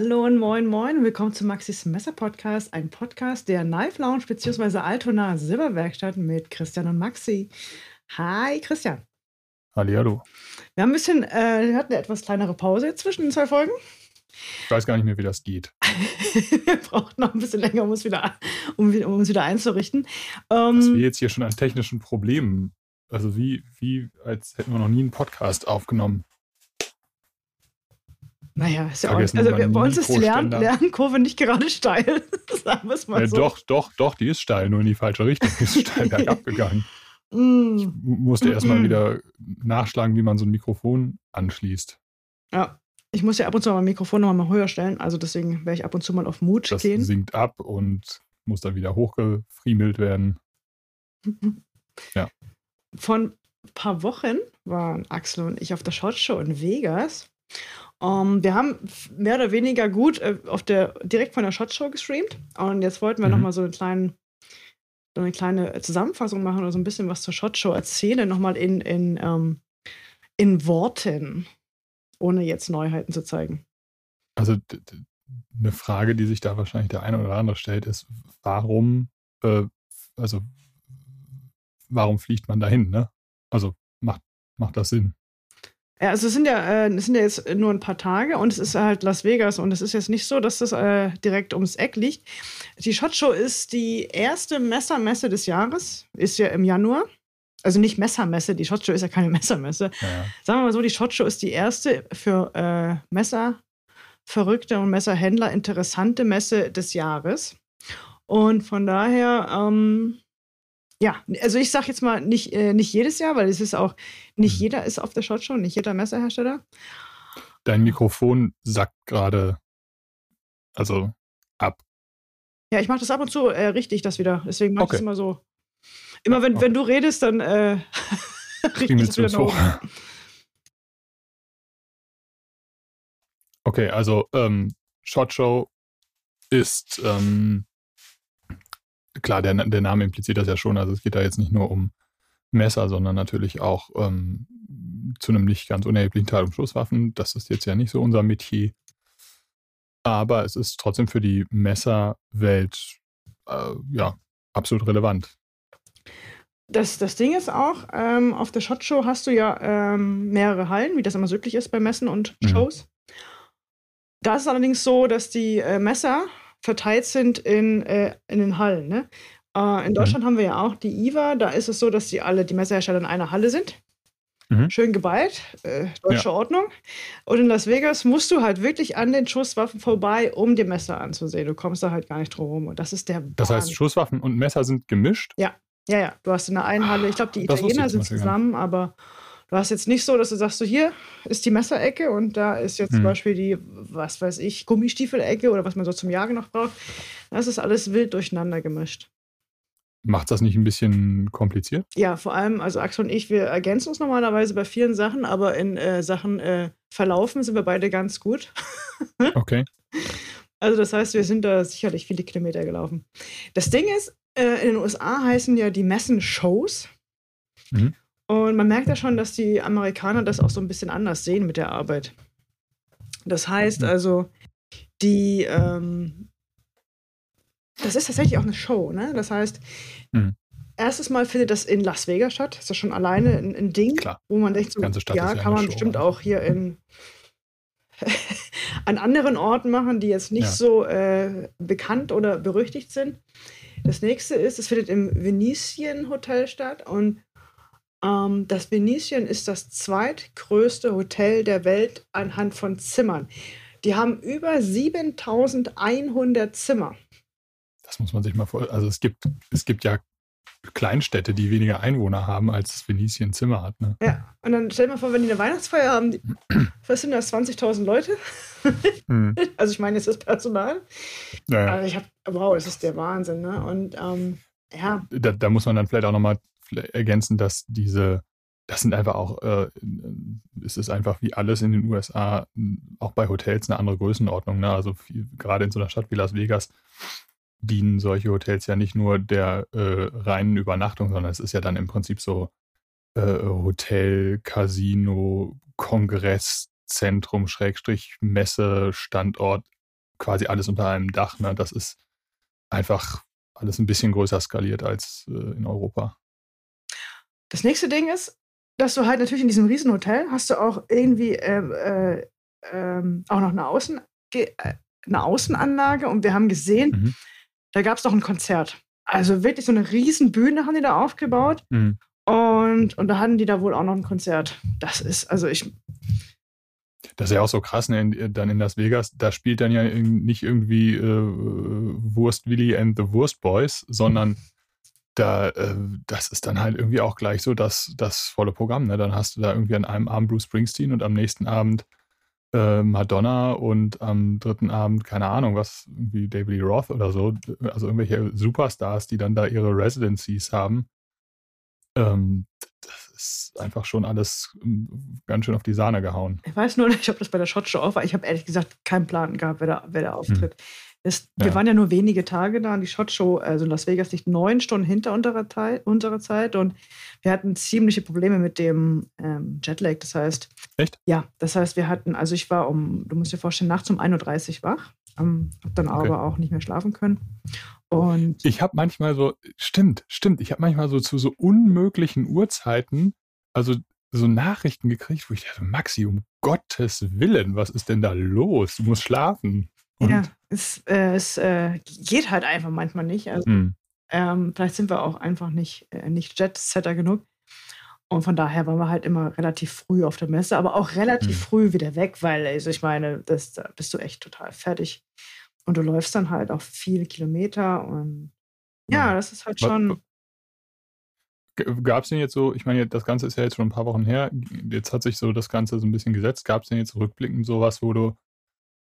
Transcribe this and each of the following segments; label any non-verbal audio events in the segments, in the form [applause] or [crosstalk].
Hallo und moin moin. Willkommen zum Maxis Messer Podcast, ein Podcast der Knife Lounge bzw. Altona Silberwerkstatt mit Christian und Maxi. Hi Christian. Hallihallo. Wir haben ein bisschen, äh, wir hatten eine etwas kleinere Pause zwischen den zwei Folgen. Ich weiß gar nicht mehr, wie das geht. [laughs] wir brauchen noch ein bisschen länger, um uns wieder, um, um uns wieder einzurichten. Ähm, Dass wir jetzt hier schon an technischen Problemen, also wie, wie als hätten wir noch nie einen Podcast aufgenommen. Naja, ist ja auch, also wir, bei uns ist die Lern Lernkurve nicht gerade steil. [laughs] Sagen wir es mal so. Doch, doch, doch, die ist steil, nur in die falsche Richtung. Die ist [laughs] steil bergab gegangen. Mm. Ich musste erstmal wieder nachschlagen, wie man so ein Mikrofon anschließt. Ja, ich muss ja ab und zu mal mein Mikrofon noch mal höher stellen, also deswegen werde ich ab und zu mal auf Mut das gehen. Das sinkt ab und muss dann wieder hochgefriemelt werden. [laughs] ja. Von ein paar Wochen waren Axel und ich auf der Shot Show in Vegas um, ähm, wir haben mehr oder weniger gut äh, auf der, direkt von der Shot Show gestreamt. Und jetzt wollten wir mhm. nochmal so einen kleinen, so eine kleine Zusammenfassung machen oder so ein bisschen was zur Shot Show erzählen, nochmal in, in, ähm, in Worten, ohne jetzt Neuheiten zu zeigen. Also eine Frage, die sich da wahrscheinlich der eine oder andere stellt, ist, warum, äh, also warum fliegt man dahin, ne? Also macht, macht das Sinn? Ja, also es sind ja, äh, es sind ja jetzt nur ein paar Tage und es ist halt Las Vegas und es ist jetzt nicht so, dass das äh, direkt ums Eck liegt. Die Shot Show ist die erste Messermesse des Jahres, ist ja im Januar. Also nicht Messermesse, die Shot Show ist ja keine [laughs] Messermesse. Ja. Sagen wir mal so, die Shot Show ist die erste für äh, Messerverrückte und Messerhändler interessante Messe des Jahres. Und von daher, ähm, ja, also ich sage jetzt mal nicht, äh, nicht jedes Jahr, weil es ist auch, nicht mhm. jeder ist auf der Shot Show, nicht jeder Messerhersteller. Dein Mikrofon sackt gerade, also ab. Ja, ich mache das ab und zu äh, richtig, das wieder. Deswegen mache okay. ich es immer so. Immer wenn, okay. wenn du redest, dann äh, richte ich es wieder hoch. Okay, also ähm, Shot Show ist ähm, klar, der, der Name impliziert das ja schon. Also es geht da jetzt nicht nur um Messer, sondern natürlich auch ähm, zu einem nicht ganz unerheblichen Teil um Schusswaffen. Das ist jetzt ja nicht so unser Metier. Aber es ist trotzdem für die Messerwelt äh, ja absolut relevant. Das, das Ding ist auch, ähm, auf der Shot Show hast du ja ähm, mehrere Hallen, wie das immer möglich ist bei Messen und mhm. Shows. Mhm. Da ist es allerdings so, dass die äh, Messer verteilt sind in, äh, in den Hallen. Ne? Äh, in mhm. Deutschland mhm. haben wir ja auch die IWA. Da ist es so, dass die alle, die Messerhersteller in einer Halle sind. Mhm. Schön geballt, äh, deutsche ja. Ordnung. Und in Las Vegas musst du halt wirklich an den Schusswaffen vorbei, um die Messer anzusehen. Du kommst da halt gar nicht drum rum. Und das ist der. Das heißt, Schusswaffen und Messer sind gemischt? Ja, ja, ja. Du hast in der einen Halle, ich glaube, die Italiener sind zusammen, aber Du hast jetzt nicht so, dass du sagst, so hier ist die Messerecke und da ist jetzt hm. zum Beispiel die, was weiß ich, Gummistiefelecke oder was man so zum Jagen noch braucht. Das ist alles wild durcheinander gemischt. Macht das nicht ein bisschen kompliziert? Ja, vor allem, also Axel und ich, wir ergänzen uns normalerweise bei vielen Sachen, aber in äh, Sachen äh, Verlaufen sind wir beide ganz gut. [laughs] okay. Also das heißt, wir sind da sicherlich viele Kilometer gelaufen. Das Ding ist, äh, in den USA heißen ja die Messen Shows. Mhm. Und man merkt ja schon, dass die Amerikaner das auch so ein bisschen anders sehen mit der Arbeit. Das heißt mhm. also, die, ähm, das ist tatsächlich auch eine Show, ne? Das heißt, mhm. erstes Mal findet das in Las Vegas statt. Das ist ja schon alleine ein, ein Ding, Klar. wo man denkt, so, ja, ja kann man Show, bestimmt oder? auch hier in [laughs] an anderen Orten machen, die jetzt nicht ja. so äh, bekannt oder berüchtigt sind. Das nächste ist, es findet im Venetian Hotel statt und das Venetian ist das zweitgrößte Hotel der Welt anhand von Zimmern. Die haben über 7100 Zimmer. Das muss man sich mal vorstellen. Also es gibt, es gibt ja Kleinstädte, die weniger Einwohner haben, als das Venetian Zimmer hat. Ne? Ja, und dann stell dir mal vor, wenn die eine Weihnachtsfeier haben, die, [clears throat] was sind das, 20.000 Leute? hm. [laughs] Also ich meine, jetzt das Personal. Ja, ja. Also ich habe, wow, das ist der Wahnsinn. Ne? Und ähm, ja. Da, da, muss man dann vielleicht auch nochmal ergänzen, dass diese, das sind einfach auch, äh, es ist einfach wie alles in den USA, auch bei Hotels eine andere Größenordnung. Ne? Also viel, gerade in so einer Stadt wie Las Vegas dienen solche Hotels ja nicht nur der äh, reinen Übernachtung, sondern es ist ja dann im Prinzip so äh, Hotel, Casino, Kongresszentrum, Schrägstrich, Messe, Standort, quasi alles unter einem Dach. Ne? Das ist einfach alles ein bisschen größer skaliert als äh, in Europa. Das nächste Ding ist, dass du halt natürlich in diesem Riesenhotel hast du auch irgendwie ähm, äh, äh, auch noch eine, Außen, äh, eine Außenanlage und wir haben gesehen, mhm. da gab es noch ein Konzert. Also wirklich so eine riesen Bühne haben die da aufgebaut. Mhm. Und, und da hatten die da wohl auch noch ein Konzert. Das ist, also ich. Das ist ja auch so krass, ne? In, dann in Las Vegas, da spielt dann ja nicht irgendwie äh, Wurst Willy and the Wurst Boys, sondern da, äh, das ist dann halt irgendwie auch gleich so das, das volle Programm. Ne? Dann hast du da irgendwie an einem Abend Bruce Springsteen und am nächsten Abend äh, Madonna und am dritten Abend, keine Ahnung, was, irgendwie David Lee Roth oder so, also irgendwelche Superstars, die dann da ihre Residencies haben. Ähm, das ist einfach schon alles ähm, ganz schön auf die Sahne gehauen. Ich weiß nur nicht, ob das bei der Shot Show auch war. Ich habe ehrlich gesagt keinen Plan gehabt, wer da, wer da hm. auftritt. Hm. Das, ja. Wir waren ja nur wenige Tage da und die Shot Show, also Las Vegas liegt neun Stunden hinter unserer, Teil, unserer Zeit und wir hatten ziemliche Probleme mit dem ähm, Jetlag. Das heißt, echt? Ja, das heißt, wir hatten, also ich war um, du musst dir vorstellen, nachts um 1.30 Uhr wach, ähm, hab dann okay. aber auch nicht mehr schlafen können. Und ich habe manchmal so, stimmt, stimmt, ich habe manchmal so zu so unmöglichen Uhrzeiten, also so Nachrichten gekriegt, wo ich dachte, Maxi, um Gottes Willen, was ist denn da los? Du musst schlafen. Und? Ja, es, äh, es äh, geht halt einfach manchmal nicht. Also, mhm. ähm, vielleicht sind wir auch einfach nicht, äh, nicht Jet-Setter genug. Und von daher waren wir halt immer relativ früh auf der Messe, aber auch relativ mhm. früh wieder weg, weil, also ich meine, das, da bist du echt total fertig. Und du läufst dann halt auch viele Kilometer und ja, das ist halt schon. Gab es denn jetzt so, ich meine, das Ganze ist ja jetzt schon ein paar Wochen her, jetzt hat sich so das Ganze so ein bisschen gesetzt. Gab es denn jetzt rückblickend sowas, wo du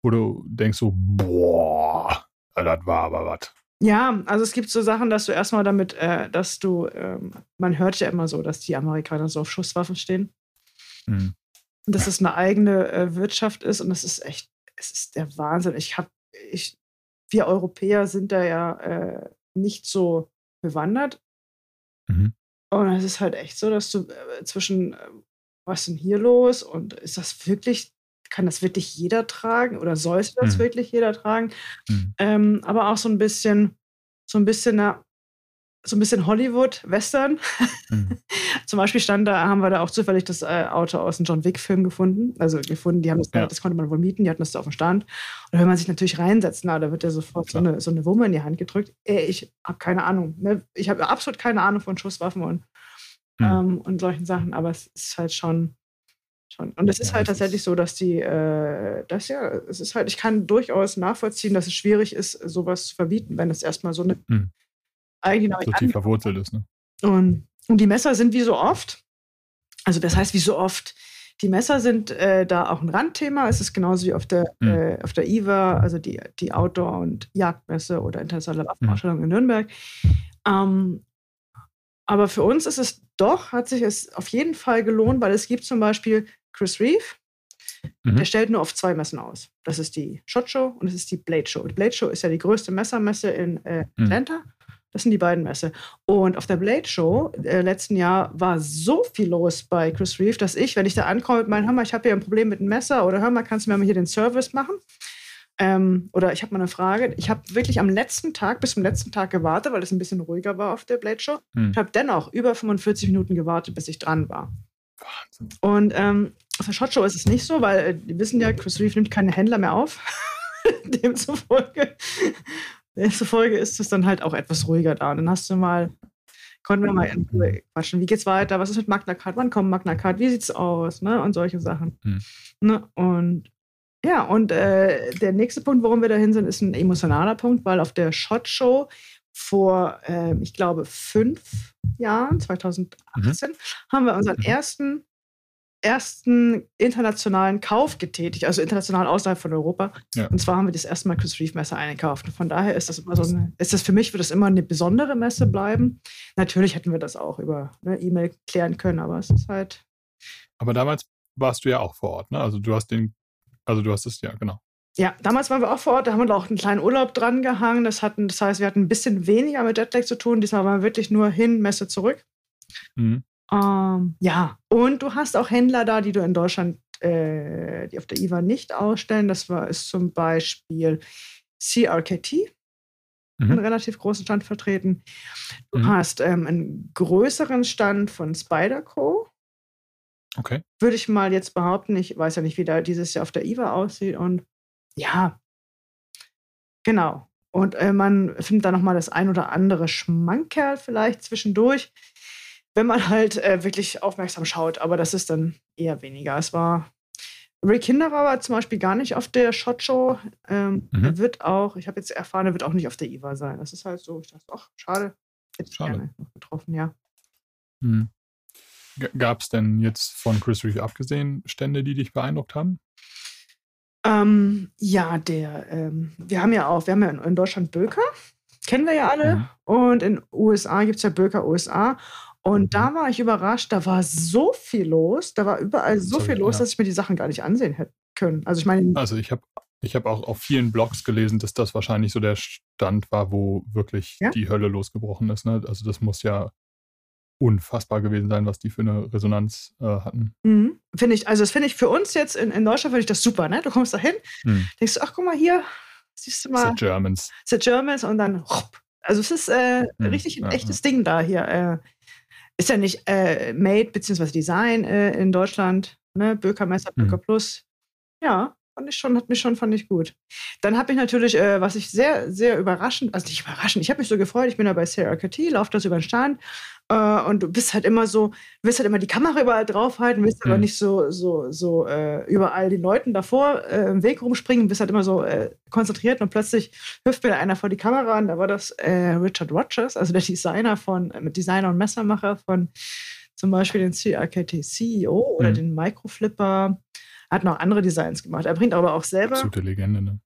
wo du denkst so, boah, das war aber was. Ja, also es gibt so Sachen, dass du erstmal damit, äh, dass du, ähm, man hört ja immer so, dass die Amerikaner so auf Schusswaffen stehen. Mhm. Und dass es eine eigene äh, Wirtschaft ist und das ist echt, es ist der Wahnsinn. Ich habe, ich, wir Europäer sind da ja äh, nicht so bewandert. Mhm. Und es ist halt echt so, dass du äh, zwischen, äh, was ist denn hier los und ist das wirklich kann das wirklich jeder tragen oder sollte das mhm. wirklich jeder tragen? Mhm. Ähm, aber auch so ein bisschen, so ein bisschen, na, so ein bisschen Hollywood-Western. Mhm. [laughs] Zum Beispiel stand da, haben wir da auch zufällig das äh, Auto aus dem John Wick-Film gefunden. Also gefunden, die haben das, ja. das konnte man wohl mieten, die hatten das da auf dem Stand. Und wenn man sich natürlich reinsetzt, na, da wird ja sofort so eine, so eine Wumme in die Hand gedrückt. Ey, ich habe keine Ahnung. Ne? Ich habe absolut keine Ahnung von Schusswaffen und, mhm. ähm, und solchen Sachen, aber es ist halt schon Schon. Und es ist halt tatsächlich so, dass die, äh, das ja, es ist halt, ich kann durchaus nachvollziehen, dass es schwierig ist, sowas zu verbieten, wenn es erstmal so eine hm. eigene so tief verwurzelt ist. Ne? Und, und die Messer sind wie so oft, also das heißt wie so oft, die Messer sind äh, da auch ein Randthema. Es ist genauso wie auf der, mhm. äh, auf der IWA, also die, die Outdoor- und Jagdmesse oder Internationale Waffenausstellung mhm. in Nürnberg. Ähm, aber für uns ist es doch, hat sich es auf jeden Fall gelohnt, weil es gibt zum Beispiel Chris Reeve, mhm. der stellt nur auf zwei Messen aus. Das ist die Shot Show und das ist die Blade Show. Die Blade Show ist ja die größte Messermesse in äh, mhm. Atlanta. Mhm. Das sind die beiden Messe. Und auf der Blade Show äh, letzten Jahr war so viel los bei Chris Reeve, dass ich, wenn ich da ankomme meinem, hör mal, ich habe hier ein Problem mit dem Messer oder hör mal, kannst du mir mal hier den Service machen? Ähm, oder ich habe mal eine Frage. Ich habe wirklich am letzten Tag, bis zum letzten Tag gewartet, weil es ein bisschen ruhiger war auf der Blade Show. Hm. Ich habe dennoch über 45 Minuten gewartet, bis ich dran war. Wahnsinn. Und ähm, auf der Shot Show ist es nicht so, weil äh, die wissen ja, Chris Reeve nimmt keine Händler mehr auf. [laughs] demzufolge, demzufolge ist es dann halt auch etwas ruhiger da. Und dann hast du mal, konnten wir mal quatschen. Wie geht's weiter? Was ist mit Magna Card? Wann kommt Magna Card? Wie sieht's aus? Ne? Und solche Sachen. Hm. Ne? Und ja, und äh, der nächste Punkt, warum wir dahin sind, ist ein emotionaler Punkt, weil auf der Shot Show vor, äh, ich glaube, fünf Jahren, 2018, mhm. haben wir unseren mhm. ersten, ersten internationalen Kauf getätigt, also international außerhalb von Europa. Ja. Und zwar haben wir das erste Mal Chris Reeve Messer eingekauft. Und von daher ist das immer so eine, ist das für mich wird das immer eine besondere Messe bleiben. Natürlich hätten wir das auch über ne, E-Mail klären können, aber es ist halt. Aber damals warst du ja auch vor Ort, ne? Also du hast den also du hast es, ja, genau. Ja, damals waren wir auch vor Ort, da haben wir auch einen kleinen Urlaub dran gehangen. Das, hatten, das heißt, wir hatten ein bisschen weniger mit Jetlag zu tun. Diesmal waren wir wirklich nur hin, Messe zurück. Mhm. Ähm, ja, und du hast auch Händler da, die du in Deutschland äh, die auf der IWA nicht ausstellen. Das war ist zum Beispiel CRKT, Mhm. einen relativ großen Stand vertreten. Du Mhm. hast ähm, einen größeren Stand von Spyderco. Okay. Würde ich mal jetzt behaupten. Ich weiß ja nicht, wie da dieses Jahr auf der IWA aussieht. Und ja, genau. Und äh, man findet da nochmal das ein oder andere Schmankerl vielleicht zwischendurch, wenn man halt äh, wirklich aufmerksam schaut. Aber das ist dann eher weniger. Es war Ray Kinderer war zum Beispiel gar nicht auf der Shot Show. Ähm, Mhm. Er wird auch, ich habe jetzt erfahren, er wird auch nicht auf der IWA sein. Das ist halt so, ich dachte, ach, schade. Hätte ich gerne noch getroffen, ja. Hm. Gab es denn jetzt von Chris Reeve abgesehen Stände, die dich beeindruckt haben? Ähm, ja, der, ähm, wir haben ja auch, wir haben ja in, in Deutschland Böker, kennen wir ja alle. Mhm. Und in USA gibt es ja Böker USA. Und Mhm. da war ich überrascht, da war so viel los, da war überall so Sorry, viel los, ja. dass ich mir die Sachen gar nicht ansehen hätte können. Also ich meine, Also ich habe ich hab auch auf vielen Blogs gelesen, dass das wahrscheinlich so der Stand war, wo wirklich Ja? die Hölle losgebrochen ist. Ne? Also das muss ja unfassbar gewesen sein, was die für eine Resonanz äh, hatten. mhm, finde ich, also das finde ich für uns jetzt in, in Deutschland finde ich das super, ne? Du kommst da hin, Hm. denkst du, ach guck mal hier, siehst du The mal, Germans. The Germans und dann. Also es ist äh, Hm, richtig ein ja, echtes Ding da hier. Äh, ist ja nicht äh, Made bzw. Design äh, in Deutschland, ne? Böker-Messer, Mhm. Böker Plus. Ja, fand ich schon, hat mich schon, fand ich gut. Dann habe ich natürlich, äh, was ich sehr, sehr überraschend, also nicht überraschend, ich habe mich so gefreut, ich bin da bei Sarah KT, laufe das über den Stand äh, und du bist halt immer so, du willst halt immer die Kamera überall draufhalten, willst aber Mhm. nicht so, so, so äh, überall den Leuten davor äh, im Weg rumspringen, bist halt immer so äh, konzentriert und plötzlich hüpft mir einer vor die Kamera und da war das äh, Richard Rogers, also der Designer von, Designer und Messermacher von zum Beispiel den CRKT CEO oder Mhm. den Microflipper. Hat noch andere Designs gemacht. Er bringt aber auch selber. Absolute Legende. Ne?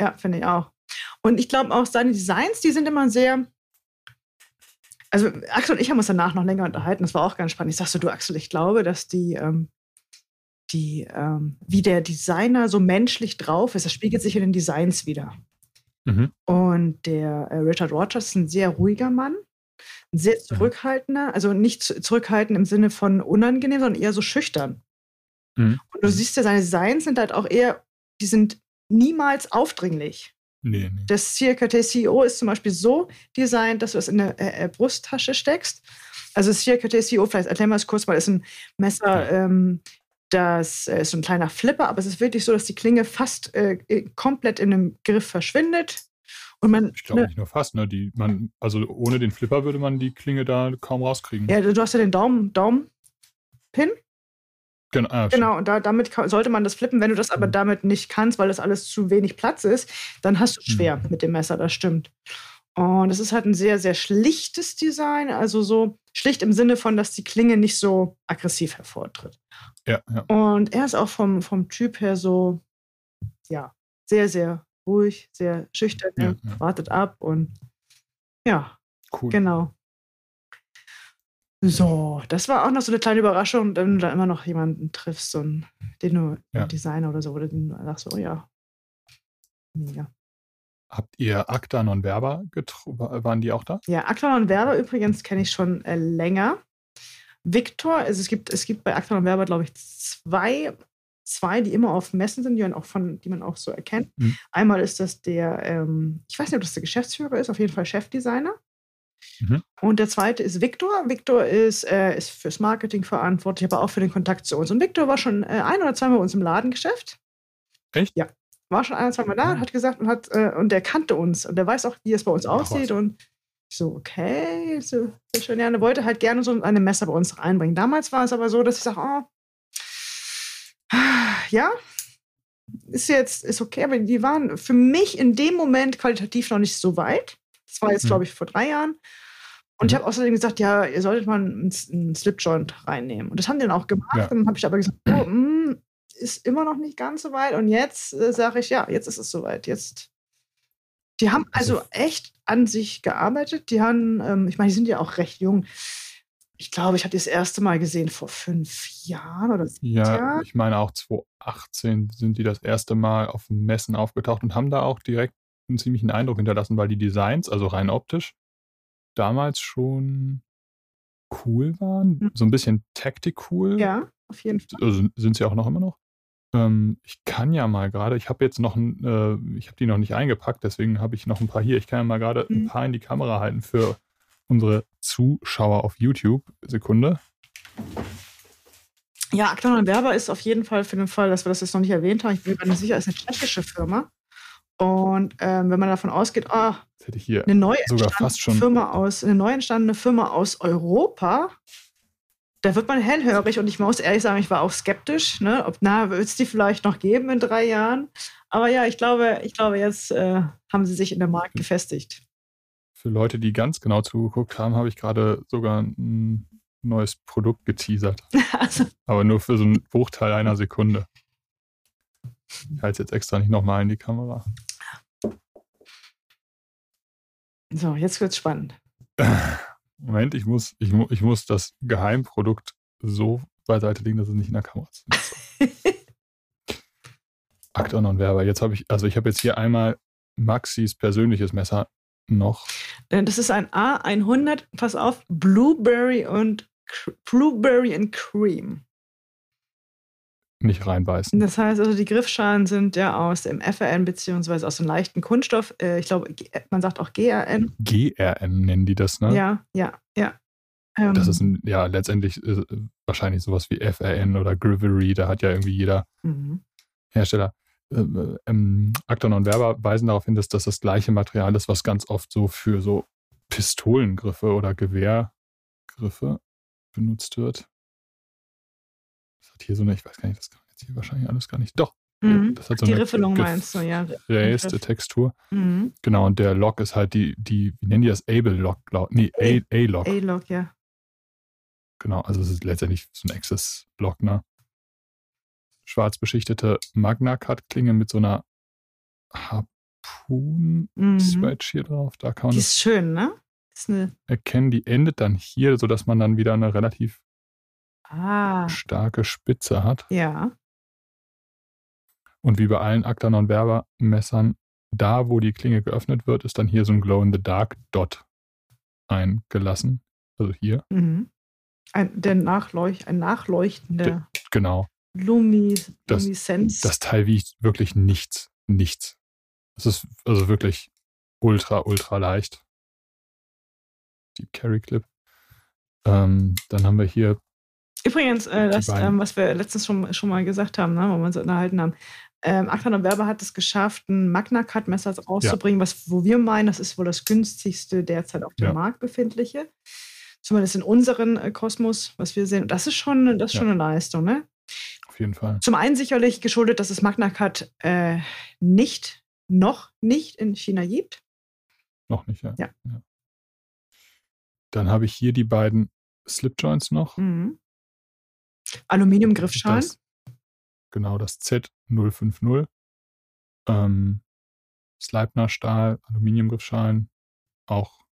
Ja, finde ich auch. Und ich glaube auch, seine Designs, die sind immer sehr. Also, Axel und ich haben uns danach noch länger unterhalten. Das war auch ganz spannend. Ich sag so, du, Axel, ich glaube, dass die, ähm, die, ähm, wie der Designer so menschlich drauf ist, das spiegelt sich in den Designs wieder. Mhm. Und der äh, Richard Rogers ist ein sehr ruhiger Mann, ein sehr zurückhaltender, also nicht zu- zurückhaltend im Sinne von unangenehm, sondern eher so schüchtern. Mhm. Und du siehst ja, seine Designs sind halt auch eher, die sind niemals aufdringlich. Nee, nee. Das CRKT CEO ist zum Beispiel so designt, dass du es in eine äh, äh, Brusttasche steckst. Also das CRKT CEO, vielleicht erklären wir es kurz mal, ist ein Messer, ähm, das äh, ist so ein kleiner Flipper, aber es ist wirklich so, dass die Klinge fast äh, äh, komplett in einem Griff verschwindet. Und man, Ich glaube ne, nicht nur fast, ne? Die, man, also ohne den Flipper würde man die Klinge da kaum rauskriegen. ja, du hast ja den Daumen, Daumen-Pin. Gen ah, Genau, und da, damit ka- sollte man das flippen. Wenn du das aber Mhm. damit nicht kannst, weil das alles zu wenig Platz ist, dann hast du es Mhm. schwer mit dem Messer, das stimmt. Und es ist halt ein sehr, sehr schlichtes Design, also so schlicht im Sinne von, dass die Klinge nicht so aggressiv hervortritt. Ja, ja. Und er ist auch vom, vom Typ her so, ja, sehr, sehr ruhig, sehr schüchtern, Ja, er ja. wartet ab und ja, Cool. Genau. So, das war auch noch so eine kleine Überraschung, wenn du da immer noch jemanden triffst, so einen, den du, Ja. Designer oder so, oder den du sagst, oh ja, mega. Habt ihr Acta non verba getro- wa- waren die auch da? Ja, Acton und Werber übrigens kenne ich schon äh, länger. Victor, also es gibt, es gibt bei Acton und Werber, glaube ich, zwei, zwei, die immer auf Messen sind, die man auch, von, die man auch so erkennt. Mhm. Einmal ist das der, ähm, ich weiß nicht, ob das der Geschäftsführer ist, auf jeden Fall Chefdesigner. Mhm. Und der zweite ist Victor. Victor ist, äh, ist fürs Marketing verantwortlich, aber auch für den Kontakt zu uns. Und Victor war schon äh, ein oder zweimal bei uns im Ladengeschäft. Echt? Ja. War schon ein oder zweimal da, Mhm. hat gesagt und hat, äh, und der kannte uns und der weiß auch, wie es bei uns Ach, aussieht. was. Und ich so, okay, so, sehr schön. Ja, und er wollte halt gerne so eine Messer bei uns reinbringen. Damals war es aber so, dass ich sage, oh, ja, ist jetzt, ist okay, aber die waren für mich in dem Moment qualitativ noch nicht so weit. Das war jetzt, Mhm. glaube ich, vor drei Jahren. Und ich Mhm. habe außerdem gesagt, ja, ihr solltet mal einen, einen Slipjoint reinnehmen. Und das haben die dann auch gemacht. Ja. Und dann habe ich aber gesagt, oh, mh, ist immer noch nicht ganz so weit. Und jetzt äh, sage ich, ja, jetzt ist es soweit. Jetzt. Die haben also, echt an sich gearbeitet. Die haben, ähm, ich meine, die sind ja auch recht jung. Ich glaube, ich habe die das erste Mal gesehen vor fünf Jahren oder sechs Ja, Jahren. ich meine auch 2018 sind die das erste Mal auf Messen aufgetaucht und haben da auch direkt einen ziemlichen Eindruck hinterlassen, weil die Designs, also rein optisch, damals schon cool waren. Mhm. So ein bisschen tactic cool. Ja. auf jeden Fall. Also sind sie auch noch immer noch? Ähm, ich kann ja mal gerade, ich habe jetzt noch ein, äh, ich habe die noch nicht eingepackt, deswegen habe ich noch ein paar hier. Ich kann ja mal gerade ein Mhm. paar in die Kamera halten für unsere Zuschauer auf YouTube. Sekunde. Ja, Acton und Werber ist auf jeden Fall für den Fall, dass wir das jetzt noch nicht erwähnt haben. Ich bin mir nicht sicher, ist eine tschechische Firma. Und ähm, wenn man davon ausgeht, hier eine neu sogar entstandene fast schon. Firma aus, eine neu entstandene Firma aus Europa, da wird man hellhörig und ich muss ehrlich sagen, ich war auch skeptisch, ne? Ob na, wird es die vielleicht noch geben in drei Jahren? Aber ja, ich glaube, ich glaube, jetzt äh, haben sie sich in der Markt gefestigt. Für Leute, die ganz genau zugeguckt haben, habe ich gerade sogar ein neues Produkt geteasert. [laughs] also, Aber nur für so einen Bruchteil einer Sekunde. Ich halte es jetzt extra nicht nochmal in die Kamera. so, jetzt wird's spannend. Moment, ich muss, ich, mu- ich muss das Geheimprodukt so beiseite legen, dass es nicht in der Kamera ist. Acton [laughs] und Werber. Jetzt habe ich, also ich habe jetzt hier einmal Maxis persönliches Messer noch. Äh, Das ist ein A100, pass auf, Blueberry und Blueberry and Cream. Nicht reinbeißen. Das heißt also, die Griffschalen sind ja aus dem FRN beziehungsweise aus dem leichten Kunststoff. Äh, ich glaube, man sagt auch GRN. GRN nennen die das, ne? Ja, ja, ja. Ähm, Das ist ein, ja letztendlich äh, wahrscheinlich sowas wie FRN oder Grivery. Da hat ja irgendwie jeder mhm. Hersteller. Ähm, ähm, Acton und Werber weisen darauf hin, dass das das gleiche Material ist, was ganz oft so für so Pistolengriffe oder Gewehrgriffe benutzt wird. Hat hier so eine, ich weiß gar nicht, das kann man jetzt hier wahrscheinlich alles gar nicht. Doch, Mhm. das hat so Die eine Riffelung meinst du, ja. Griff. Textur. Mhm. Genau, und der Lock ist halt die, die, wie nennen die das? Able Lock, glaub, nee, A-Lock. A-Log, ja. Genau, also es ist letztendlich so ein Access-Block, ne? Schwarz beschichtete Magna-Cut-Klinge mit so einer Harpoon-Swatch Mhm. hier drauf. Da kann man Die das ist schön, ne? Ist eine, erkennen. Die endet dann hier, sodass man dann wieder eine relativ ah, starke Spitze hat. ja. Und wie bei allen Actanon Werber Messern, da wo die Klinge geöffnet wird, ist dann hier so ein Glow-in-the-Dark-Dot eingelassen. Also hier, Mhm. Ein, der Nachleuch, ein nachleuchtender genau. Lumi, Das-. Das Teil wiegt wirklich nichts. Nichts. Es ist also wirklich ultra, ultra leicht. Deep Carry Clip. Ähm, dann haben wir hier, Übrigens, äh, das, ähm, was wir letztens schon, schon mal gesagt haben, ne, wo wir uns unterhalten haben, ähm, Acton und Werber hat es geschafft, ein Magna-Cut-Messer rauszubringen, was, wo wir meinen, das ist wohl das günstigste derzeit auf dem Ja. Markt befindliche. Zumindest in unseren äh, Kosmos, was wir sehen. Und das ist schon, das ist Ja. schon eine Leistung, ne? auf jeden Fall. Zum einen sicherlich geschuldet, dass es Magna-Cut äh, nicht, noch nicht in China gibt. Noch nicht, ja. Ja. Dann habe ich hier die beiden Slipjoints noch. Mhm. Aluminiumgriffschalen. Genau, das Z050. Ähm, Sleipner Stahl, Aluminiumgriffschalen, auch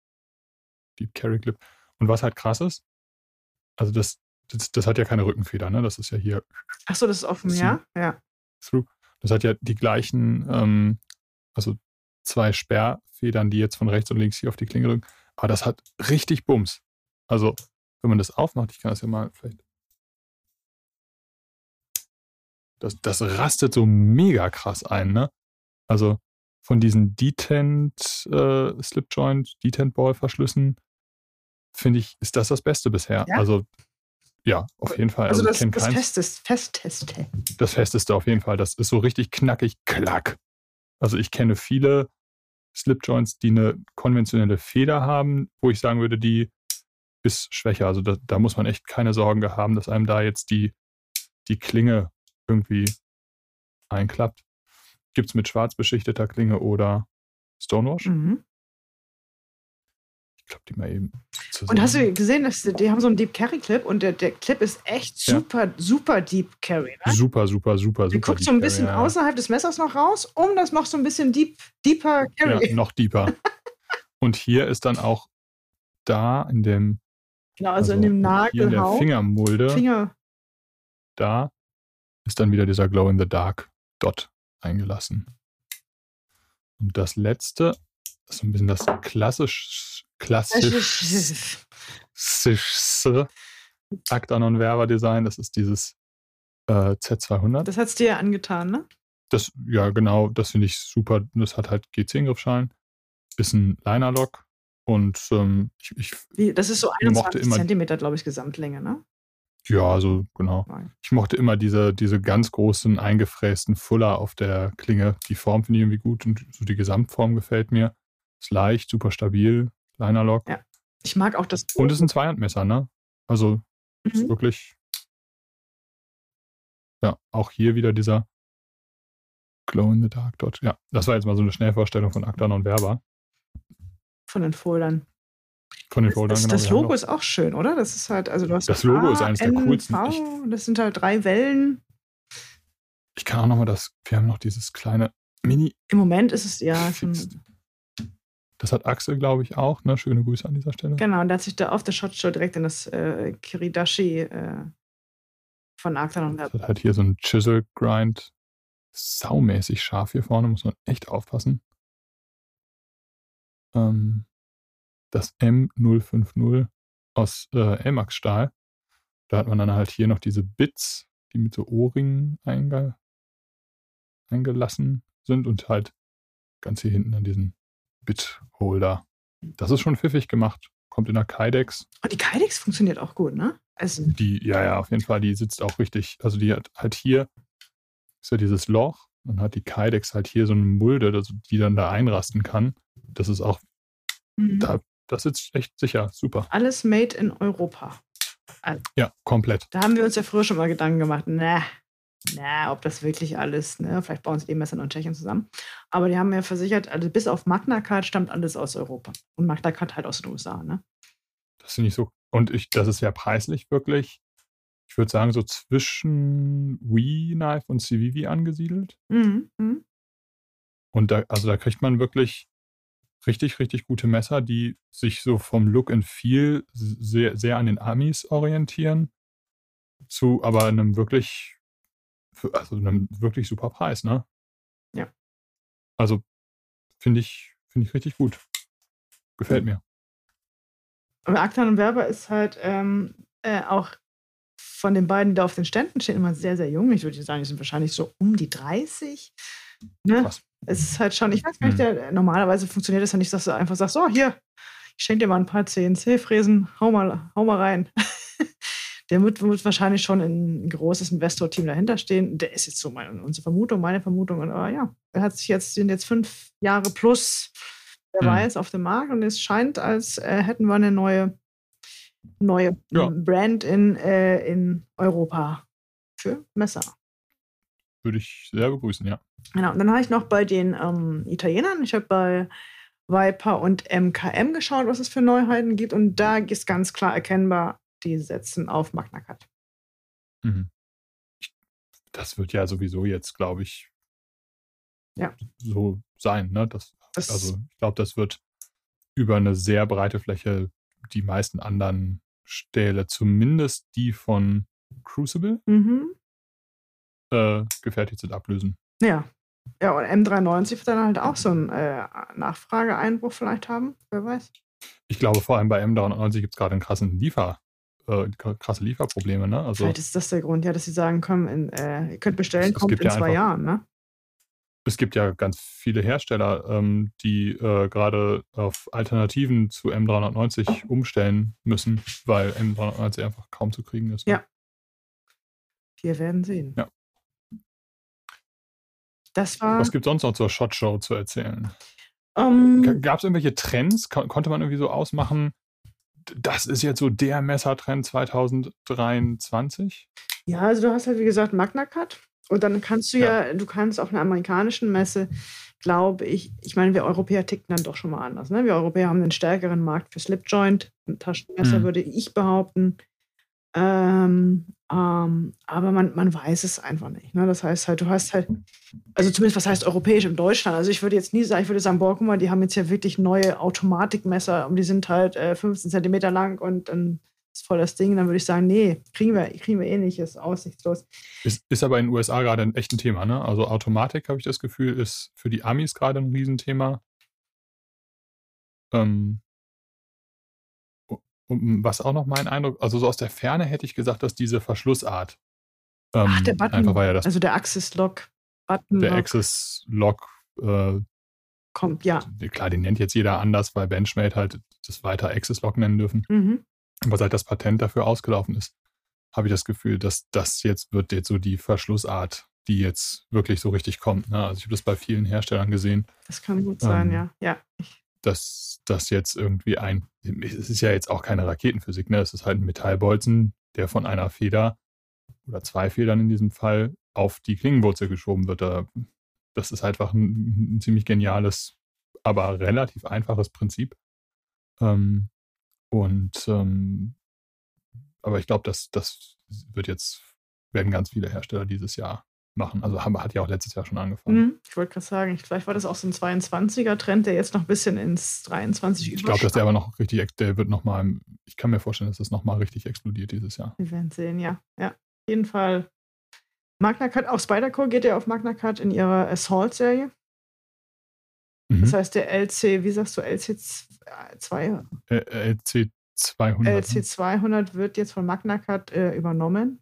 Deep Carry Clip. Und was halt krass ist, also das, das, das hat ja keine Rückenfeder, ne? Das ist ja hier Achso, das ist offen, ja? Ja. through. Das hat ja die gleichen, ähm, also zwei Sperrfedern, die jetzt von rechts und links hier auf die Klinge drücken. Aber das hat richtig Bums. Also, wenn man das aufmacht, ich kann das ja mal vielleicht. Das, das rastet so mega krass ein, ne? Also von diesen Detent äh, Slipjoint, Detent Ball Verschlüssen, finde ich, ist das das Beste bisher. Ja? Also, ja, auf jeden Fall. Also, ich das, kenn das keins- Festeste, Festteste. das Festeste auf jeden Fall. Das ist so richtig knackig, klack. Also ich kenne viele Slipjoints, die eine konventionelle Feder haben, wo ich sagen würde, die ist schwächer. Also da, da muss man echt keine Sorgen haben, dass einem da jetzt die, die Klinge irgendwie einklappt. Gibt es mit schwarz beschichteter Klinge oder Stonewash? Mhm. Ich glaube, die mal eben zusammen. Und hast du gesehen, dass die, die haben so einen Deep Carry Clip und der, der Clip ist echt Ja. super, super Deep Carry. Ne? Super, super, super, Der super. guckt so ein Carry, bisschen ja. außerhalb des Messers noch raus, um das noch so ein bisschen deep, deeper Carry. Ja, [laughs] noch deeper. Und hier ist dann auch da in dem genau, also, in dem hier in der. Fingermulde, Finger. da ist dann wieder dieser Glow in the Dark Dot eingelassen. Und das letzte ist ein bisschen das klassisch, klassischste Actanon Werber Design. Das ist dieses äh, Z200. Das hat es dir ja angetan, ne? Das, ja, genau, das finde ich super. Das hat halt G10-Griffschalen, ist ein Liner-Lock und ähm, ich, ich Wie, das ist so mochte 21 immer- Zentimeter, glaube ich, Gesamtlänge, ne? Ja, also genau. Nein. Ich mochte immer diese, diese ganz großen, eingefrästen Fuller auf der Klinge. Die Form finde ich irgendwie gut und so die Gesamtform gefällt mir. Ist leicht, super stabil, kleiner Lock. Ja. Ich mag auch das. Und es ist ein Zweihandmesser, ne? Also ist Mhm. wirklich. Ja, auch hier wieder dieser Glow in the Dark Dot. Ja, das war jetzt mal so eine Schnellvorstellung von Acta und Werber. von den Foldern. Von den Foldern, Das, genau. das Logo ist auch schön, oder? Das ist halt, also du hast Das Logo ist eines der A, N, coolsten. V, Ich- das sind halt drei Wellen. Ich kann auch nochmal das. Wir haben noch dieses kleine Mini. Im Moment ist es ja schon. Das hat Axel, glaube ich, auch. Ne? Schöne Grüße an dieser Stelle. genau, und der hat sich da auf der Shot Show direkt in das äh, Kiridashi äh, von Arctan und Das hat halt hier so ein Chisel Grind. Saumäßig scharf hier vorne, muss man echt aufpassen. Ähm, das M050 aus äh, Elmax Stahl. Da hat man dann halt hier noch diese Bits, die mit so Ohrringen einge eingelassen sind und halt ganz hier hinten an diesen Bit-Holder. Das ist schon pfiffig gemacht. Kommt in der Kydex. Und die Kydex funktioniert auch gut, ne? Also, Die, ja, ja, auf jeden Fall, die sitzt auch richtig. Also die hat halt hier, ist ja dieses Loch, und hat die Kydex halt hier so eine Mulde, also die dann da einrasten kann. Das ist auch, mhm. da, das sitzt echt sicher, super. alles made in Europa. Ja, komplett. Da haben wir uns ja früher schon mal Gedanken gemacht, na, na, ob das wirklich alles, ne? Vielleicht bauen sie die Messer in Tschechien zusammen. Aber die haben mir versichert, also bis auf Magna Card stammt alles aus Europa. Und Magna Card halt aus den USA, ne? Das finde ich so. Und ich, das ist ja preislich wirklich, ich würde sagen, so zwischen Wii Knife und Civivi angesiedelt. Mhm. Mhm. Und da, also da kriegt man wirklich richtig, richtig gute Messer, die sich so vom Look and Feel sehr, sehr an den Amis orientieren. Zu aber einem wirklich, also einem wirklich super Preis, ne? Ja. Also finde ich, finde ich richtig gut. Gefällt mir. Aber Aktan und Werber ist halt ähm, äh, auch von den beiden, die da auf den Ständen stehen, immer sehr, sehr jung. Ich würde sagen, die sind wahrscheinlich so um die 30. Ne? Krass. Es ist halt schon, ich weiß gar nicht, Hm. der, normalerweise funktioniert das ja nicht, dass du einfach sagst, so, hier, ich schenke dir mal ein paar CNC-Fräsen, hau mal, hau mal rein. [laughs] der wird, wird wahrscheinlich schon ein großes Investor-Team dahinter stehen. Der ist jetzt so meine, unsere Vermutung, meine Vermutung. Und, aber ja, er hat sich jetzt, sind jetzt fünf Jahre plus, wer Hm. weiß, auf dem Markt und es scheint, als äh, hätten wir eine neue, neue Ja. Brand in, äh, in Europa für Messer. Würde ich sehr begrüßen, ja. Genau, und dann habe ich noch bei den ähm, Italienern, ich habe bei Viper und MKM geschaut, was es für Neuheiten gibt. Und da ist ganz klar erkennbar, die setzen auf Magna Cut. Mhm. Das wird ja sowieso jetzt, glaube ich, Ja. so sein. Ne? Das, Das, also ich glaube, das wird über eine sehr breite Fläche die meisten anderen Stähle, zumindest die von Crucible, mhm. Äh, gefertigt sind, ablösen. Ja. Ja, und M93 wird dann halt auch so einen äh, Nachfrageeinbruch vielleicht haben. Wer weiß. Ich glaube, vor allem bei M93 gibt es gerade einen krassen Liefer, äh, krasse Lieferprobleme. Ne? Also vielleicht ist das der Grund, ja, dass sie sagen, komm, in, äh, ihr könnt bestellen, Es- es kommt gibt in ja zwei einfach- Jahren, ne? es gibt ja ganz viele Hersteller, ähm, die äh, gerade auf Alternativen zu M390 umstellen müssen, weil M390 einfach kaum zu kriegen ist. ne? Ja. Wir werden sehen. Ja. Das war. Was gibt es sonst noch zur Shot Show zu erzählen? ähm, Gab es irgendwelche Trends? Kon konnte man irgendwie so ausmachen, das ist jetzt so der Messertrend 2023? Ja, also du hast halt wie gesagt Magna Cut und dann kannst du ja, du kannst auf einer amerikanischen Messe, glaube ich, ich meine, wir Europäer ticken dann doch schon mal anders. Ne? Wir Europäer haben einen stärkeren Markt für Slipjoint, und Taschenmesser Mhm. würde ich behaupten. Ähm, ähm, aber man, man weiß es einfach nicht. Ne? Das heißt halt, du hast halt, also zumindest was heißt europäisch in Deutschland. Also ich würde jetzt nie sagen, ich würde sagen, boah, guck mal, die haben jetzt ja wirklich neue Automatikmesser und die sind halt äh, 15 Zentimeter lang und dann ist voll das Ding. Dann würde ich sagen, nee, kriegen wir, kriegen wir eh nicht, ist aussichtslos. Ist, ist aber in den USA gerade ein echtes Thema, ne? Also Automatik, habe ich das Gefühl, ist für die Amis gerade ein Riesenthema. Ähm, was auch noch mein Eindruck, also so aus der Ferne hätte ich gesagt, dass diese Verschlussart Ähm, Ach, der Button. Einfach weil ja das, also der Axis Lock. Button der Access Lock, äh, kommt, ja. klar, den nennt jetzt jeder anders, weil Benchmade halt das weiter Access Lock nennen dürfen. Mhm. Aber seit das Patent dafür ausgelaufen ist, habe ich das Gefühl, dass das jetzt wird jetzt so die Verschlussart, die jetzt wirklich so richtig kommt. Ne? Also ich habe das bei vielen Herstellern gesehen, Das kann gut sein, Ähm, ja. Ja. Dass das jetzt irgendwie ein, es ist ja jetzt auch keine Raketenphysik, ne? Es ist halt ein Metallbolzen, der von einer Feder oder zwei Federn in diesem Fall auf die Klingenwurzel geschoben wird. Da- Das ist einfach ein, ein ziemlich geniales, aber relativ einfaches Prinzip. Ähm, und ähm, aber ich glaube, dass das wird jetzt, werden ganz viele Hersteller dieses Jahr machen. Also haben, hat ja auch letztes Jahr schon angefangen. Mhm. Ich wollte gerade sagen, ich- vielleicht war das auch so ein 22er-Trend, der jetzt noch ein bisschen ins 23 Ich glaube, dass der aber noch richtig, der wird nochmal, ich kann mir vorstellen, dass das nochmal richtig explodiert dieses Jahr. Wir werden sehen, ja. Ja, auf jeden Fall. Magna Cut, auch Spyderco geht ja auf Magna Cut in ihrer Assault-Serie. Mhm. Das heißt, der LC, wie sagst du, LC 2, Äh, LC 200. LC 200 wird jetzt von Magna Cut äh, übernommen.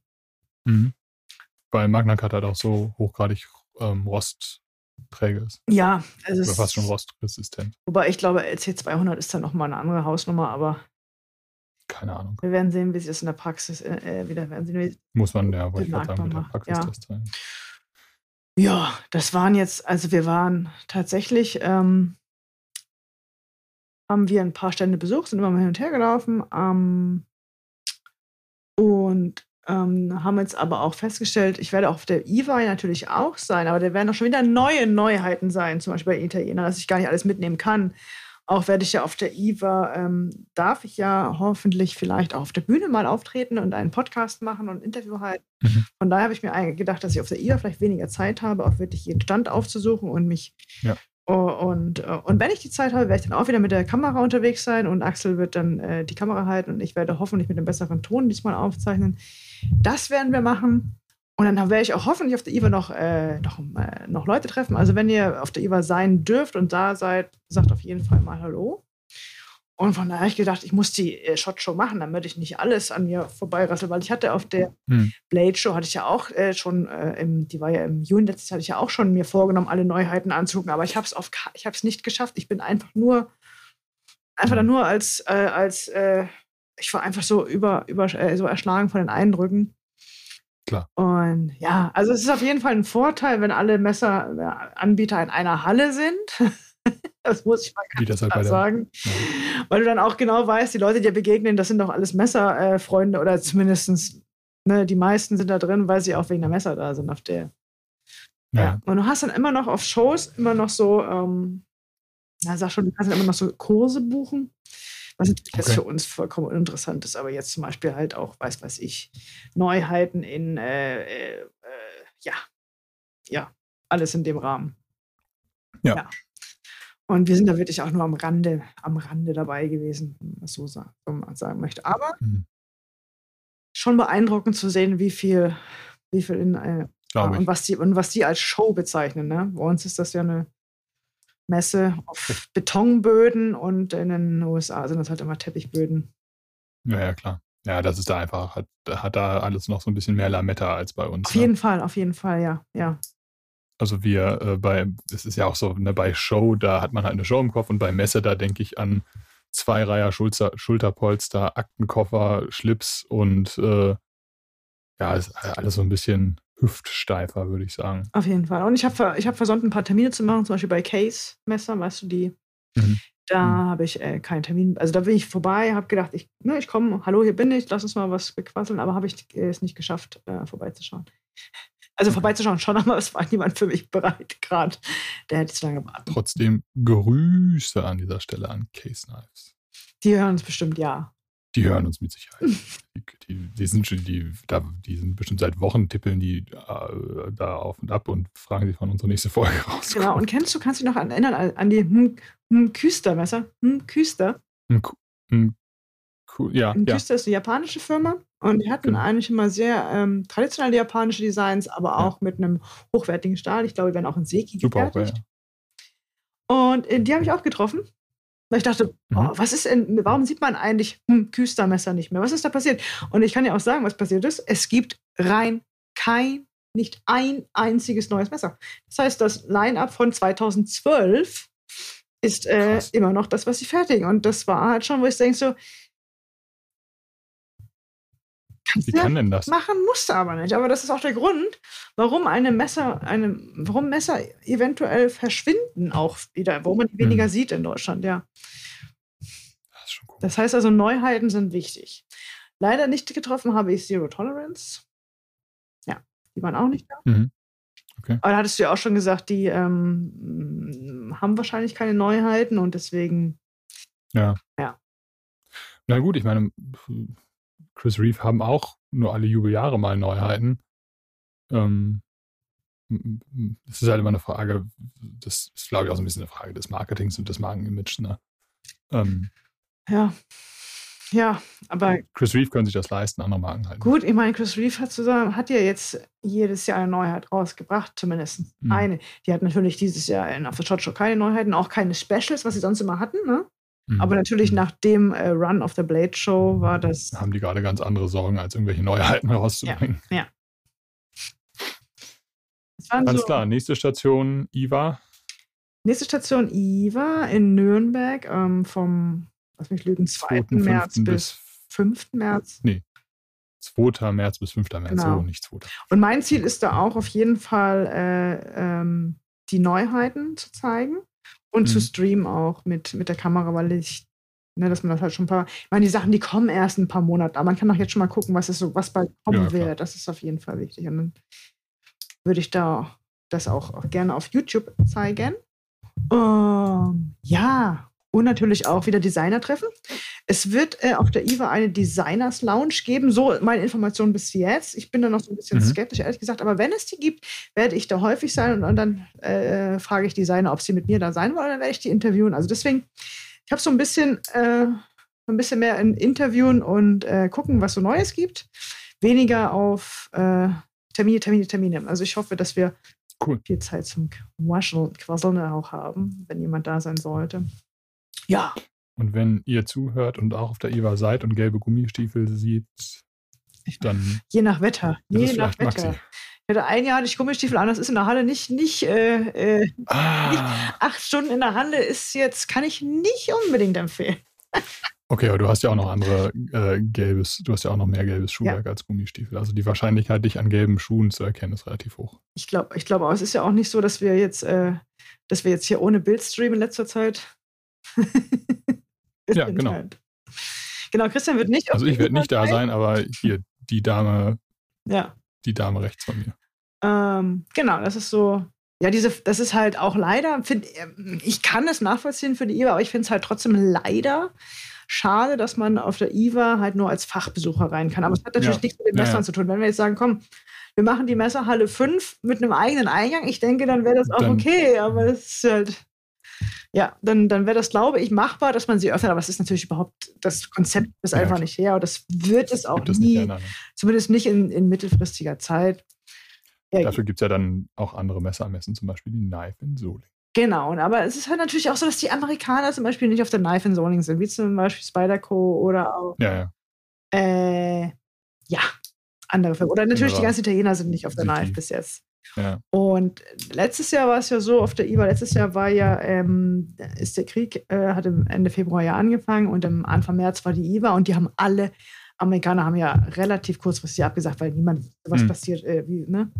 Mhm. Weil Magna Cut halt auch so hochgradig ähm, rostträge ist. Ja, also Oder fast schon rostresistent. wobei ich glaube, LC 200 ist dann nochmal eine andere Hausnummer, aber Keine Ahnung. wir werden sehen, wie sich das in der Praxis äh, äh, wieder werden. wie- Muss man, ja, wollte ich gerade sagen, mit der Bemerkbar, ja. Ja, das waren jetzt, also wir waren tatsächlich, ähm, haben wir ein paar Stände besucht, sind immer mal hin und her gelaufen ähm, und ähm, haben jetzt aber auch festgestellt, ich werde auf der IWA natürlich auch sein, aber da werden auch schon wieder neue Neuheiten sein, zum Beispiel bei Italiener, dass ich gar nicht alles mitnehmen kann. Auch werde ich ja auf der IWA, ähm, darf ich ja hoffentlich vielleicht auch auf der Bühne mal auftreten und einen Podcast machen und ein Interview halten. Mhm. Von daher habe ich mir gedacht, dass ich auf der IWA vielleicht weniger Zeit habe, auch wirklich jeden Stand aufzusuchen und mich. Ja. Und, äh, und wenn ich die Zeit habe, werde ich dann auch wieder mit der Kamera unterwegs sein und Axel wird dann äh, die Kamera halten und ich werde hoffentlich mit einem besseren Ton diesmal aufzeichnen. Das werden wir machen. Und dann werde ich auch hoffentlich auf der IWA noch, äh, noch, äh, noch Leute treffen. Also wenn ihr auf der IWA sein dürft und da seid, sagt auf jeden Fall mal Hallo. Und von daher habe ich gedacht, ich muss die äh, Shot-Show machen, damit ich nicht alles an mir vorbeirassel, weil ich hatte auf der Hm. Blade Show hatte ich ja auch äh, schon, äh, im, die war ja im Juni letztes Jahr, hatte ich ja auch schon mir vorgenommen, alle Neuheiten anzugucken, aber ich habe es auf, ich habe es nicht geschafft. Ich bin einfach nur, einfach da nur als, äh, als, äh, ich war einfach so über, über äh, so erschlagen von den Eindrücken. Klar. Und ja, also es ist auf jeden Fall ein Vorteil, wenn alle Messeranbieter in einer Halle sind. [laughs] das muss ich mal halt bei klar der, sagen. Weil du dann auch genau weißt, die Leute, die dir begegnen, das sind doch alles Messerfreunde oder zumindest ne, die meisten sind da drin, weil sie auch wegen der Messer da sind auf der. Ja. ja, Und du hast dann immer noch auf Shows immer noch so, ähm, ja, sag schon, du kannst dann immer noch so Kurse buchen. Was natürlich jetzt Okay. für uns vollkommen uninteressant ist, aber jetzt zum Beispiel halt auch, weiß weiß ich, Neuheiten in, äh, äh, äh, ja, ja, alles in dem Rahmen. Ja. Und wir sind da wirklich auch nur am Rande, am Rande dabei gewesen, wenn man das so sagen, wenn man sagen möchte. Aber Mhm. schon beeindruckend zu sehen, wie viel, wie viel in, äh, glaube und was die und was die als Show bezeichnen. Ne? Bei uns ist das ja eine Messe auf [laughs] Betonböden und in den USA sind das halt immer Teppichböden. Ja, ja, klar. Ja, das ist da einfach, hat, hat da alles noch so ein bisschen mehr Lametta als bei uns. Auf ne? jeden Fall, auf jeden Fall, ja, ja. Also wir äh, bei, es ist ja auch so, ne, bei Show, da hat man halt eine Show im Kopf und bei Messe, da denke ich an Zweireiher Schulter, Schulterpolster, Aktenkoffer, Schlips und äh, ja, ist alles so ein bisschen hüftsteifer, würde ich sagen. Auf jeden Fall. Und ich habe ich hab versäumt, ein paar Termine zu machen, zum Beispiel bei Case Messer, weißt du, die. Mhm. Da Mhm. habe ich äh, keinen Termin. Also da bin ich vorbei, habe gedacht, ich, ne, ich komme, hallo, hier bin ich, lass uns mal was bequasseln, aber habe ich äh, es nicht geschafft, äh, vorbeizuschauen. Also vorbeizuschauen schon, [laughs] aber es war niemand für mich bereit gerade. Der hätte zu lange warten. Trotzdem Grüße an dieser Stelle an Case Knives. Die hören uns bestimmt ja. Die hören uns mit Sicherheit. [laughs] Die, die, die sind schon, die, da, die sind bestimmt seit Wochen tippeln die äh, da auf und ab und fragen sich, wann unsere nächste Folge [laughs] rauskommt. Genau. Und kennst du, kannst du dich noch an, erinnern an, an die hm, hm, Küster-Messer? Hm, Küster. Ein Ku- ein Ku- ja, Hm, ja. Küster ist eine japanische Firma und die hatten Genau. eigentlich immer sehr ähm, traditionelle japanische Designs, aber Ja. auch mit einem hochwertigen Stahl. Ich glaube, die werden auch in Seki Super, ja. gefertigt. Und äh, die habe ich auch getroffen. Weil ich dachte, Mhm. oh, was ist denn, warum sieht man eigentlich hm, Küstermesser nicht mehr? Was ist da passiert? Und ich kann ja auch sagen, was passiert ist. Es gibt rein kein, nicht ein einziges neues Messer. Das heißt, das Line-Up von 2012 ist äh, immer noch das, was sie fertigen. Und das war halt schon, wo ich denke so, Wie kann denn das? Machen musste aber nicht. Aber das ist auch der Grund, warum eine Messer, eine, warum Messer eventuell verschwinden auch wieder, wo man die weniger hm. sieht in Deutschland, ja. Das, cool. das heißt also, Neuheiten sind wichtig. Leider nicht getroffen habe ich Zero Tolerance. Ja, die waren auch nicht da. Mhm. Okay. Aber da hattest du ja auch schon gesagt, die ähm, haben wahrscheinlich keine Neuheiten und deswegen. Ja. Ja. Na gut, ich meine, Chris Reeve haben auch nur alle Jubeljahre mal Neuheiten. Ähm, es ist halt immer eine Frage, das ist, glaube ich, auch so ein bisschen eine Frage des Marketings und des Markenimages. Ne? Ähm, ja. Ja, aber. Chris Reeve können sich das leisten, andere Marken halt. Gut, ich meine, Chris Reeve hat, zusammen, hat ja jetzt jedes Jahr eine Neuheit rausgebracht, zumindest mhm. eine. Die hat natürlich dieses Jahr in, auf der Shot Show keine Neuheiten, auch keine Specials, was sie sonst immer hatten, ne? Mhm. Aber natürlich mhm. nach dem äh, Run of the Blade Show war das. Haben die gerade ganz andere Sorgen, als irgendwelche Neuheiten [laughs] herauszubringen. Ja. ja. Ganz so, klar, nächste Station IWA. Nächste Station IWA in Nürnberg ähm, vom, lass mich lügen, 2. 2. März bis, bis 5. März. Nee, 2. März bis 5. März, genau. so nicht 2. Und mein Ziel ist da auch auf jeden Fall, äh, ähm, die Neuheiten zu zeigen. Und mhm. zu streamen auch mit, mit der Kamera, weil ich, ne, dass man das halt schon ein paar, ich meine, die Sachen, die kommen erst ein paar Monate, aber man kann auch jetzt schon mal gucken, was ist so, was bald kommen ja, wird. Das ist auf jeden Fall wichtig. Und dann würde ich da das auch, auch gerne auf YouTube zeigen. Um, ja, und natürlich auch wieder Designer-Treffen. Es wird äh, auf der IWA eine Designers Lounge geben, so meine Information bis jetzt. Ich bin da noch so ein bisschen mhm. skeptisch, ehrlich gesagt. Aber wenn es die gibt, werde ich da häufig sein und, und dann äh, frage ich Designer, ob sie mit mir da sein wollen, dann werde ich die interviewen. Also deswegen, ich habe so ein bisschen, äh, ein bisschen mehr in Interviewen und äh, gucken, was so Neues gibt. Weniger auf äh, Termine, Termine, Termine. Also ich hoffe, dass wir cool. viel Zeit zum Quasseln auch haben, wenn jemand da sein sollte. Ja. Und wenn ihr zuhört und auch auf der IWA seid und gelbe Gummistiefel sieht, dann. Je nach Wetter. Je nach Wetter. Maxi. Ich hatte ein Jahr hatte ich Gummistiefel an, das ist in der Halle nicht, nicht, äh, äh, ah. nicht acht Stunden in der Halle ist jetzt, kann ich nicht unbedingt empfehlen. [laughs] Okay, aber du hast ja auch noch andere äh, gelbes, du hast ja auch noch mehr gelbes Schuhwerk ja. als Gummistiefel. Also die Wahrscheinlichkeit, dich an gelben Schuhen zu erkennen, ist relativ hoch. Ich glaube, ich glaube, es ist ja auch nicht so, dass wir jetzt, äh, dass wir jetzt hier ohne Bild streamen in letzter Zeit. [laughs] ja, genau. Halt. Genau, Christian wird nicht. Also ich werde nicht da sein, aber hier die Dame, ja. die Dame rechts von mir. Ähm, genau, das ist so. Ja, diese, das ist halt auch leider, find, ähm, ich kann es nachvollziehen für die IWA, aber ich finde es halt trotzdem leider schade, dass man auf der IWA halt nur als Fachbesucher rein kann. Aber es hat natürlich ja. nichts mit den Messern ja, ja. zu tun. Wenn wir jetzt sagen, komm, wir machen die Messerhalle 5 mit einem eigenen Eingang, ich denke, dann wäre das auch dann, okay, aber das ist halt ja, dann, dann wäre das, glaube ich, machbar, dass man sie öffnet. Aber es ist natürlich überhaupt, das Konzept ist ja, einfach nicht her. Und das wird es auch nie, nicht zumindest nicht in, in mittelfristiger Zeit. Ja, Dafür gibt es ja dann auch andere Messermessen, zum Beispiel die Knife in Soling. Genau, aber es ist halt natürlich auch so, dass die Amerikaner zum Beispiel nicht auf der Knife in Soling sind, wie zum Beispiel Spyderco oder auch. Ja, ja. Äh, ja, andere Filme. Oder natürlich die ganzen Italiener sind nicht auf der Knife bis jetzt. Ja. Und letztes Jahr war es ja so, auf der IWA, letztes Jahr war ja, ähm, ist der Krieg, äh, hat Ende Februar ja angefangen und im Anfang März war die IWA und die haben alle, Amerikaner haben ja relativ kurzfristig abgesagt, weil niemand was mhm. passiert, äh, wie, ne?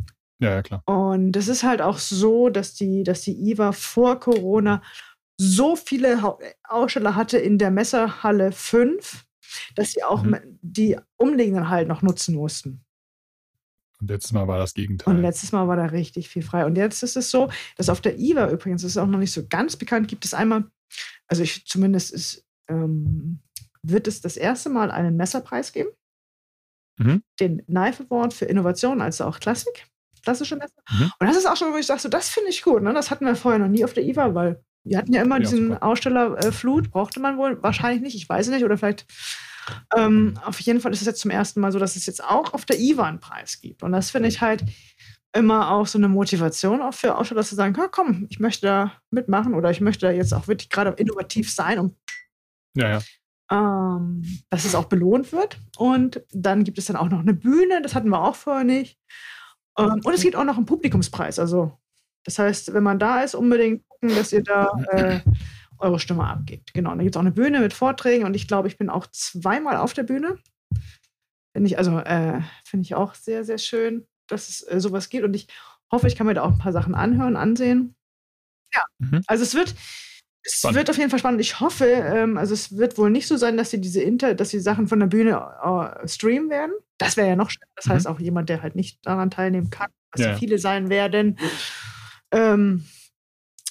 Ja, ja, klar. Und es ist halt auch so, dass die, dass die IWA vor Corona so viele Aussteller hatte in der Messerhalle 5, dass sie auch mhm. die umliegenden halt noch nutzen mussten. Und letztes Mal war das Gegenteil. Und letztes Mal war da richtig viel frei. Und jetzt ist es so, dass auf der IWA übrigens, das ist auch noch nicht so ganz bekannt, gibt es einmal, also ich zumindest ist, ähm, wird es das erste Mal einen Messerpreis geben. Mhm. Den Knife Award für Innovation, also auch Klassik, klassische Messer. Mhm. Und das ist auch schon, wo ich sage, so, das finde ich gut. Ne? Das hatten wir vorher noch nie auf der IWA, weil wir hatten ja immer ja, diesen super. Ausstellerflut, äh, brauchte man wohl wahrscheinlich nicht, ich weiß es nicht, oder vielleicht ähm, auf jeden Fall ist es jetzt zum ersten Mal so, dass es jetzt auch auf der IWA einen Preis gibt. Und das finde ich halt immer auch so eine Motivation auch für Aussteller zu sagen, ja, komm, ich möchte da mitmachen oder ich möchte da jetzt auch wirklich gerade innovativ sein, um ja, ja. Ähm, dass es auch belohnt wird. Und dann gibt es dann auch noch eine Bühne, das hatten wir auch vorher nicht. Ähm, und es gibt auch noch einen Publikumspreis. Also, das heißt, wenn man da ist, unbedingt gucken, dass ihr da äh, eure Stimme abgebt. Genau. Und da gibt es auch eine Bühne mit Vorträgen und ich glaube, ich bin auch zweimal auf der Bühne. Finde ich, also, äh, finde ich auch sehr, sehr schön, dass es äh, sowas gibt. Und ich hoffe, ich kann mir da auch ein paar Sachen anhören, ansehen. Ja, mhm. also es wird, es spannend. wird auf jeden Fall spannend. Ich hoffe, ähm, also es wird wohl nicht so sein, dass sie diese Inter, dass die Sachen von der Bühne äh, streamen werden. Das wäre ja noch schön. Das mhm. heißt auch jemand, der halt nicht daran teilnehmen kann, was ja. viele sein werden. Ähm,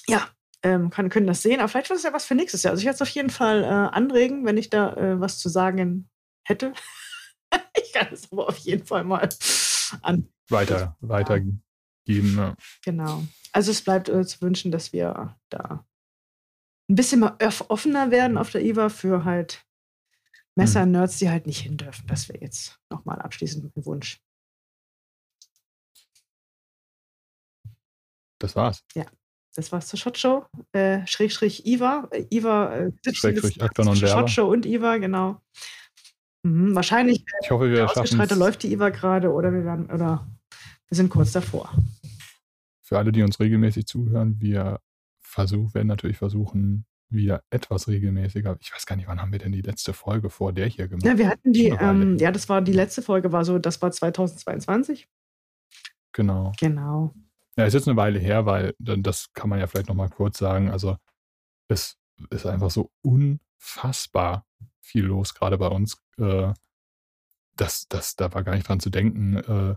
ja, ähm, kann, können das sehen. Aber vielleicht ist es ja was für nächstes Jahr. Also ich werde es auf jeden Fall äh, anregen, wenn ich da äh, was zu sagen hätte. [laughs] ich kann es aber auf jeden Fall mal [laughs] an. Weiter, weitergeben. Ja. Genau. Also es bleibt äh, zu wünschen, dass wir da ein bisschen mal offener werden auf der IWA für halt Messer-Nerds, die halt nicht hin dürfen. Das wäre jetzt nochmal abschließend mein Wunsch. Das war's. Ja, das war's zur Shotshow. Äh, Schrägstrich IWA. Äh, IWA äh, Schrägstrich Akton und Shotshow und IWA, genau. Mhm, wahrscheinlich. Äh, ich hoffe, wir schaffen es. läuft die IWA gerade oder wir werden, oder wir sind kurz davor. Für alle, die uns regelmäßig zuhören, wir versuchen, werden natürlich versuchen, wieder etwas regelmäßiger. Ich weiß gar nicht, wann haben wir denn die letzte Folge vor der hier gemacht? Ja, wir hatten die, ähm, ja, das war die letzte Folge, war so, das war 2022. Genau. Genau. Ja, ist jetzt eine Weile her, weil das kann man ja vielleicht nochmal kurz sagen. Also es ist einfach so unfassbar viel los, gerade bei uns. Äh, das, das, da war gar nicht dran zu denken, äh,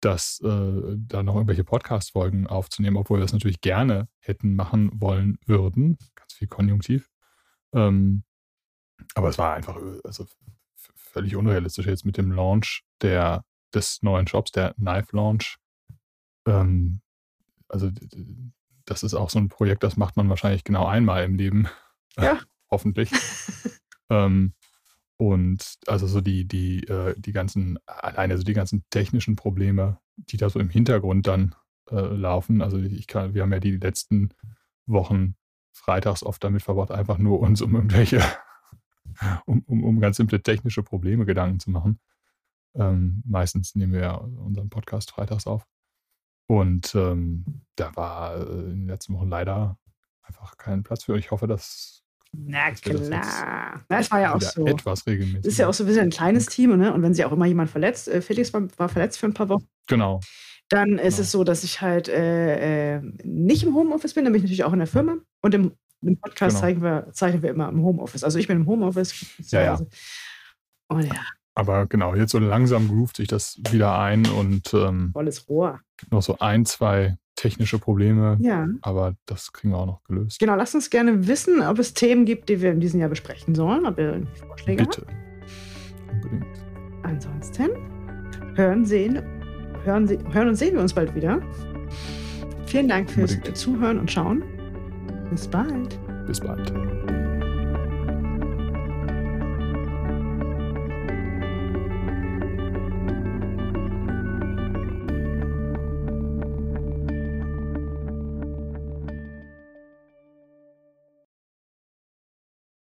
dass äh, da noch irgendwelche Podcast-Folgen aufzunehmen, obwohl wir das natürlich gerne hätten machen wollen würden. Ganz viel Konjunktiv. Ähm, aber es war einfach äh, also völlig unrealistisch jetzt mit dem Launch der, des neuen Shops, der Knife Launch. Ähm, also das ist auch so ein Projekt, das macht man wahrscheinlich genau einmal im Leben. Ja. [laughs] hoffentlich. [laughs] ähm, und also so die, die, äh, die ganzen, alleine so die ganzen technischen Probleme, die da so im Hintergrund dann äh, laufen. Also ich kann, wir haben ja die letzten Wochen freitags oft damit verbracht, einfach nur uns um irgendwelche, [laughs] um, um, um ganz simple technische Probleme Gedanken zu machen. Ähm, meistens nehmen wir ja unseren Podcast freitags auf. Und ähm, da war äh, in den letzten Wochen leider einfach kein Platz für. Ich hoffe, dass na klar. Das, war ja auch so. Etwas regelmäßig. Das ist ja auch so ein bisschen ein kleines Team, ne? Und wenn sich auch immer jemand verletzt, äh, Felix war, war, verletzt für ein paar Wochen. Genau. Dann ist genau. es so, dass ich halt äh, äh, nicht im Homeoffice bin, dann bin ich natürlich auch in der Firma. Und im, im Podcast genau. zeigen wir, zeichnen wir immer im Homeoffice. Also ich bin im Homeoffice. Ja, ja. Und ja. Aber genau, jetzt so langsam groovt sich das wieder ein und ähm, volles Rohr. Noch so ein, zwei technische Probleme. Ja. Aber das kriegen wir auch noch gelöst. Genau, lasst uns gerne wissen, ob es Themen gibt, die wir in diesem Jahr besprechen sollen, ob ihr Vorschläge Bitte. habt. Unbedingt. Ansonsten hören, sehen, hören, hören und sehen wir uns bald wieder. Vielen Dank fürs Unbedingt. Zuhören und Schauen. Bis bald. Bis bald.